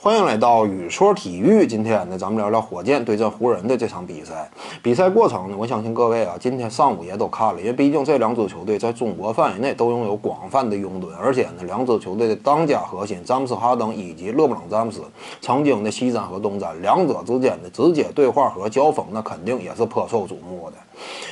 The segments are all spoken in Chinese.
欢迎来到雨说体育。今天呢，咱们聊聊火箭对阵湖人的这场比赛。比赛过程呢，我相信各位啊，今天上午也都看了，因为毕竟这两支球队在中国范围内都拥有广泛的拥趸，而且呢，两支球队的当家核心詹姆斯·哈登以及勒布朗·詹姆斯曾经的西战和东战，两者之间的直接对话和交锋，那肯定也是颇受瞩目的。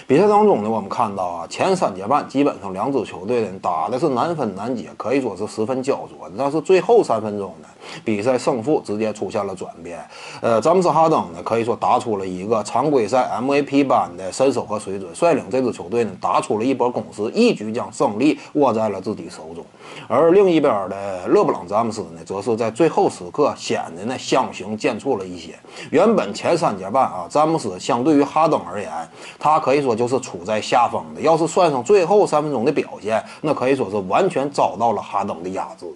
比赛当中呢，我们看到啊，前三节半基本上两支球队呢打的是难分难解，可以说是十分焦灼。但是最后三分钟呢，比赛胜胜负直接出现了转变。呃，詹姆斯·哈登呢可以说打出了一个常规赛 MVP 般的身手和水准，率领这支球队呢打出了一波攻势，一举将胜利握在了自己手中。而另一边的勒布朗·詹姆斯呢，则是在最后时刻显得呢相形见绌了一些。原本前三节半啊，詹姆斯相对于哈登而言，他可以说就是处在下风的。要是算上最后三分钟的表现，那可以说是完全遭到了哈登的压制。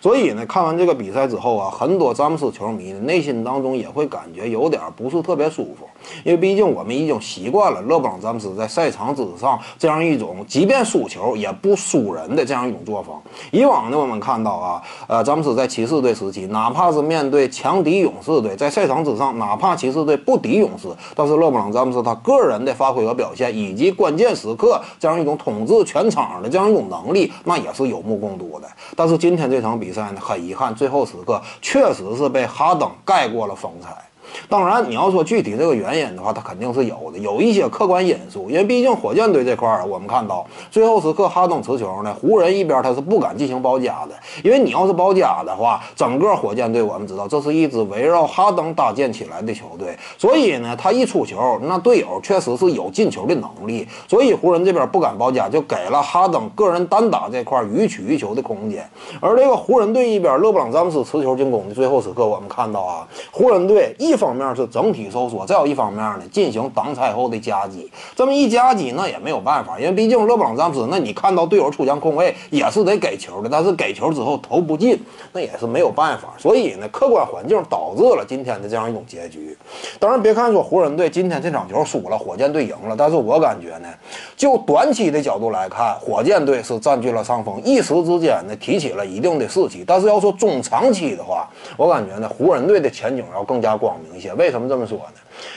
所以呢，看完这个比赛之后啊，很多詹姆斯球迷呢内心当中也会感觉有点不是特别舒服，因为毕竟我们已经习惯了勒布朗詹姆斯在赛场之上这样一种即便输球也不输人的这样一种作风。以往呢，我们看到啊，呃，詹姆斯在骑士队时期，哪怕是面对强敌勇士队，在赛场之上，哪怕骑士队不敌勇士，但是勒布朗詹姆斯他个人的发挥和表现，以及关键时刻这样一种统治全场的这样一种能力，那也是有目共睹的。但是今天这场。场比赛呢，很遗憾，最后时刻确实是被哈登盖过了风采。当然，你要说具体这个原因的话，它肯定是有的，有一些客观因素。因为毕竟火箭队这块儿，我们看到最后时刻哈登持球呢，湖人一边他是不敢进行包夹的，因为你要是包夹的话，整个火箭队我们知道这是一支围绕哈登搭建起来的球队，所以呢，他一出球，那队友确实是有进球的能力，所以湖人这边不敢包夹，就给了哈登个人单打这块予取予求的空间。而这个湖人队一边，勒布朗詹姆斯持球进攻的最后时刻，我们看到啊，湖人队一。方方面是整体收缩，再有一方面呢，进行挡拆后的夹击。这么一夹击，那也没有办法，因为毕竟勒布朗詹姆斯，那你看到队友出现空位也是得给球的，但是给球之后投不进，那也是没有办法。所以呢，客观环境导致了今天的这样一种结局。当然，别看说湖人队今天这场球输了，火箭队赢了，但是我感觉呢，就短期的角度来看，火箭队是占据了上风，一时之间呢提起了一定的士气。但是要说中长期的话，我感觉呢，湖人队的前景要更加光明。一些为什么这么说呢？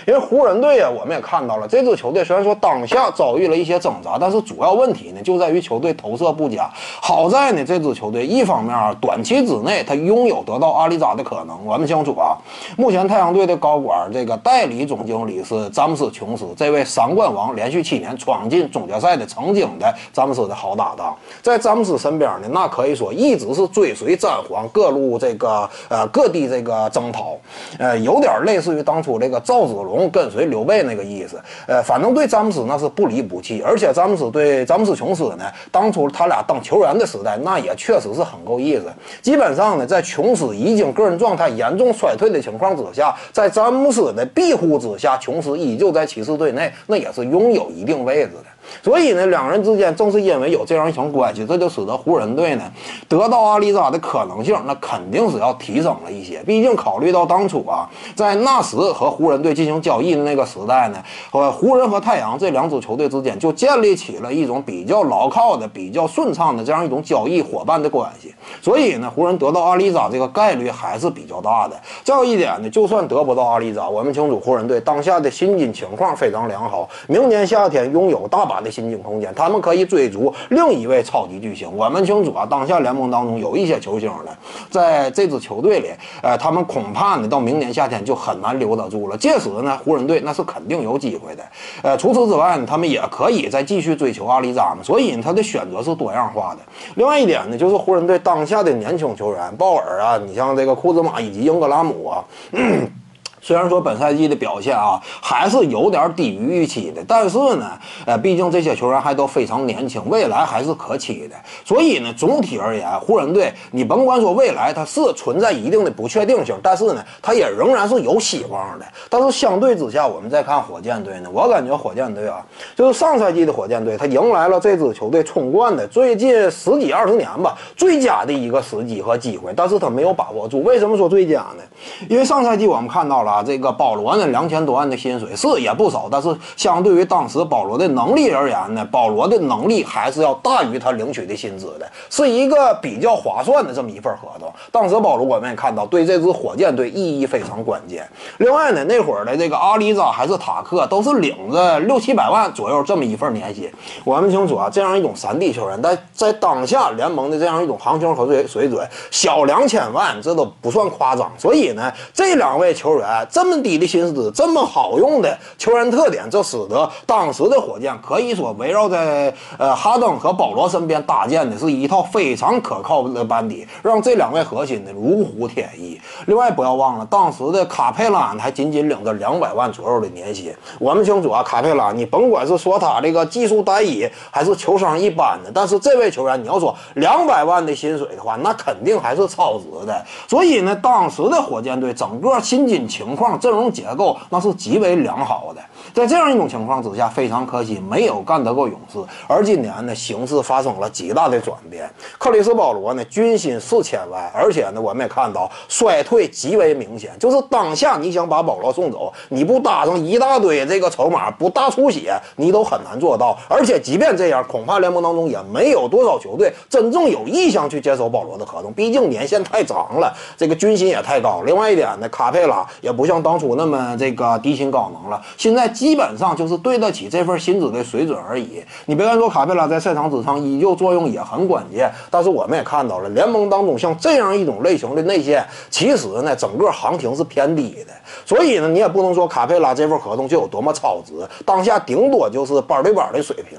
因为湖人队啊，我们也看到了，这支球队虽然说当下遭遇了一些挣扎，但是主要问题呢就在于球队投射不佳。好在呢，这支球队一方面啊，短期之内他拥有得到阿里扎的可能。我们清楚啊，目前太阳队的高管这个代理总经理是詹姆斯·琼斯，这位三冠王连续七年闯进总决赛的曾经的詹姆斯的好搭档，在詹姆斯身边呢，那可以说一直是追随詹皇各路这个呃各地这个征讨，呃，有点类似于当初这个赵。子龙跟随刘备那个意思，呃，反正对詹姆斯那是不离不弃，而且詹姆斯对詹姆斯琼斯呢，当初他俩当球员的时代，那也确实是很够意思。基本上呢，在琼斯已经个人状态严重衰退的情况之下，在詹姆斯的庇护之下，琼斯依旧在骑士队内，那也是拥有一定位置的。所以呢，两人之间正是因为有这样一层关系，这就使得湖人队呢得到阿里扎的可能性，那肯定是要提升了一些。毕竟考虑到当初啊，在纳什和湖人队进行交易的那个时代呢，和，湖人和太阳这两支球队之间就建立起了一种比较牢靠的、比较顺畅的这样一种交易伙伴的关系。所以呢，湖人得到阿里扎这个概率还是比较大的。再有一点呢，就算得不到阿里扎，我们清楚湖人队当下的薪金情况非常良好，明年夏天拥有大把。的薪金空间，他们可以追逐另一位超级巨星。我们清楚啊，当下联盟当中有一些球星呢，在这支球队里，呃，他们恐怕呢到明年夏天就很难留得住了。届时呢，湖人队那是肯定有机会的。呃，除此之外呢，他们也可以再继续追求阿里扎嘛。所以他的选择是多样化的。另外一点呢，就是湖人队当下的年轻球员，鲍尔啊，你像这个库兹马以及英格拉姆啊。虽然说本赛季的表现啊还是有点低于预期的，但是呢，呃，毕竟这些球员还都非常年轻，未来还是可期的。所以呢，总体而言，湖人队你甭管说未来它是存在一定的不确定性，但是呢，它也仍然是有希望的。但是相对之下，我们再看火箭队呢，我感觉火箭队啊，就是上赛季的火箭队，他迎来了这支球队冲冠的最近十几二十年吧最佳的一个时机和机会，但是他没有把握住。为什么说最佳呢？因为上赛季我们看到了。啊，这个保罗呢两千多万的薪水是也不少，但是相对于当时保罗的能力而言呢，保罗的能力还是要大于他领取的薪资的，是一个比较划算的这么一份合同。当时保罗我们也看到，对这支火箭队意义非常关键。另外呢，那会儿的这个阿里扎还是塔克都是领着六七百万左右这么一份年薪。我们清楚啊，这样一种三 D 球员，在在当下联盟的这样一种行情和水水准，小两千万这都不算夸张。所以呢，这两位球员这么低的薪资，这么好用的球员特点，这使得当时的火箭可以说围绕在呃哈登和保罗身边搭建的是一套非常可靠的班底，让这两位核心呢如虎添翼。另外不要忘了，当时的卡佩拉还仅仅领着两百万左右的年薪。我们清楚啊，卡佩拉，你甭管是说他这个技术单一，还是球商一般的，但是这位球员你要说两百万的薪水的话，那肯定还是超值的。所以呢，当时的火箭队整个薪金情情况、阵容结构那是极为良好的。在这样一种情况之下，非常可惜没有干得过勇士。而今年呢，形势发生了极大的转变。克里斯保罗呢，军薪四千万，而且呢，我们也看到衰退极为明显。就是当下你想把保罗送走，你不搭上一大堆这个筹码，不大出血，你都很难做到。而且即便这样，恐怕联盟当中也没有多少球队真正有意向去接手保罗的合同。毕竟年限太长了，这个军薪也太高。另外一点呢，卡佩拉也不不像当初那么这个低薪高能了。现在。基本上就是对得起这份薪资的水准而已。你别看说卡佩拉在赛场之上依旧作用也很关键，但是我们也看到了联盟当中像这样一种类型的内线，其实呢整个行情是偏低的。所以呢，你也不能说卡佩拉这份合同就有多么超值，当下顶多就是板对板的水平。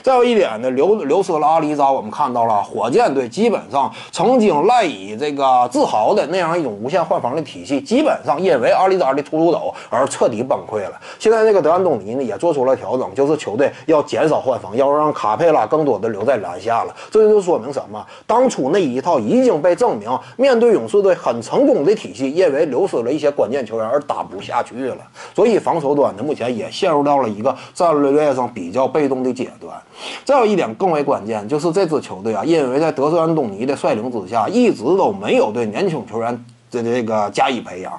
再有一点呢，流流失了阿里扎，我们看到了火箭队基本上曾经赖以这个自豪的那样一种无限换防的体系，基本上因为阿阿里扎的突出走而彻底崩溃了。现在这个。德安东尼呢也做出了调整，就是球队要减少换防，要让卡佩拉更多的留在篮下了。这就说明什么？当初那一套已经被证明面对勇士队很成功的体系，因为流失了一些关键球员而打不下去了。所以防守端呢，目前也陷入到了一个战略上比较被动的阶段。再有一点更为关键，就是这支球队啊，因为在德斯安东尼的率领之下，一直都没有对年轻球员。这这个加以培养。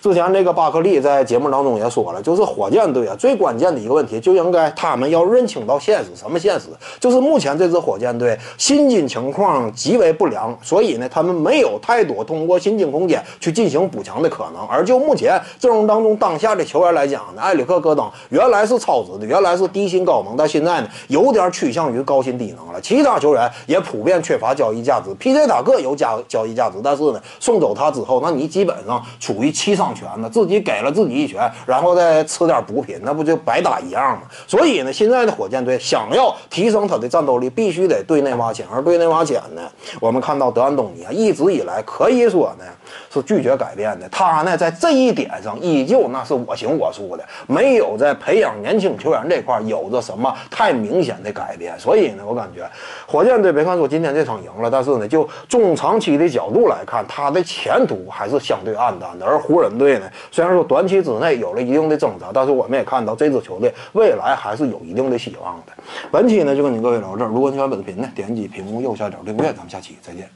之前这个巴克利在节目当中也说了，就是火箭队啊，最关键的一个问题就应该他们要认清到现实。什么现实？就是目前这支火箭队薪金情况极为不良，所以呢，他们没有太多通过薪金空间去进行补强的可能。而就目前阵容当中当下的球员来讲呢，埃里克·戈登原来是超值的，原来是低薪高能，但现在呢，有点趋向于高薪低能了。其他球员也普遍缺乏交易价值。P.J. 塔克有加交易价值，但是呢，送走他之后。那你基本上处于七伤拳呢，自己给了自己一拳，然后再吃点补品，那不就白打一样吗？所以呢，现在的火箭队想要提升他的战斗力，必须得对内挖潜。而对内挖潜呢，我们看到德安东尼啊，一直以来可以说呢是拒绝改变的。他呢在这一点上依旧那是我行我素的，没有在培养年轻球员这块有着什么太明显的改变。所以呢，我感觉火箭队别看说今天这场赢了，但是呢，就中长期的角度来看，他。的前途还是相对暗淡的，而湖人队呢，虽然说短期之内有了一定的挣扎，但是我们也看到这支球队未来还是有一定的希望的。本期呢就跟你各位聊这儿，如果你喜欢本视频呢，点击屏幕右下角订阅，咱们下期再见。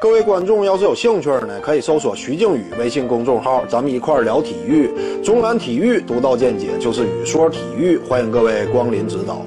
各位观众要是有兴趣呢，可以搜索徐静宇微信公众号，咱们一块儿聊体育，中南体育独到见解就是语说体育，欢迎各位光临指导。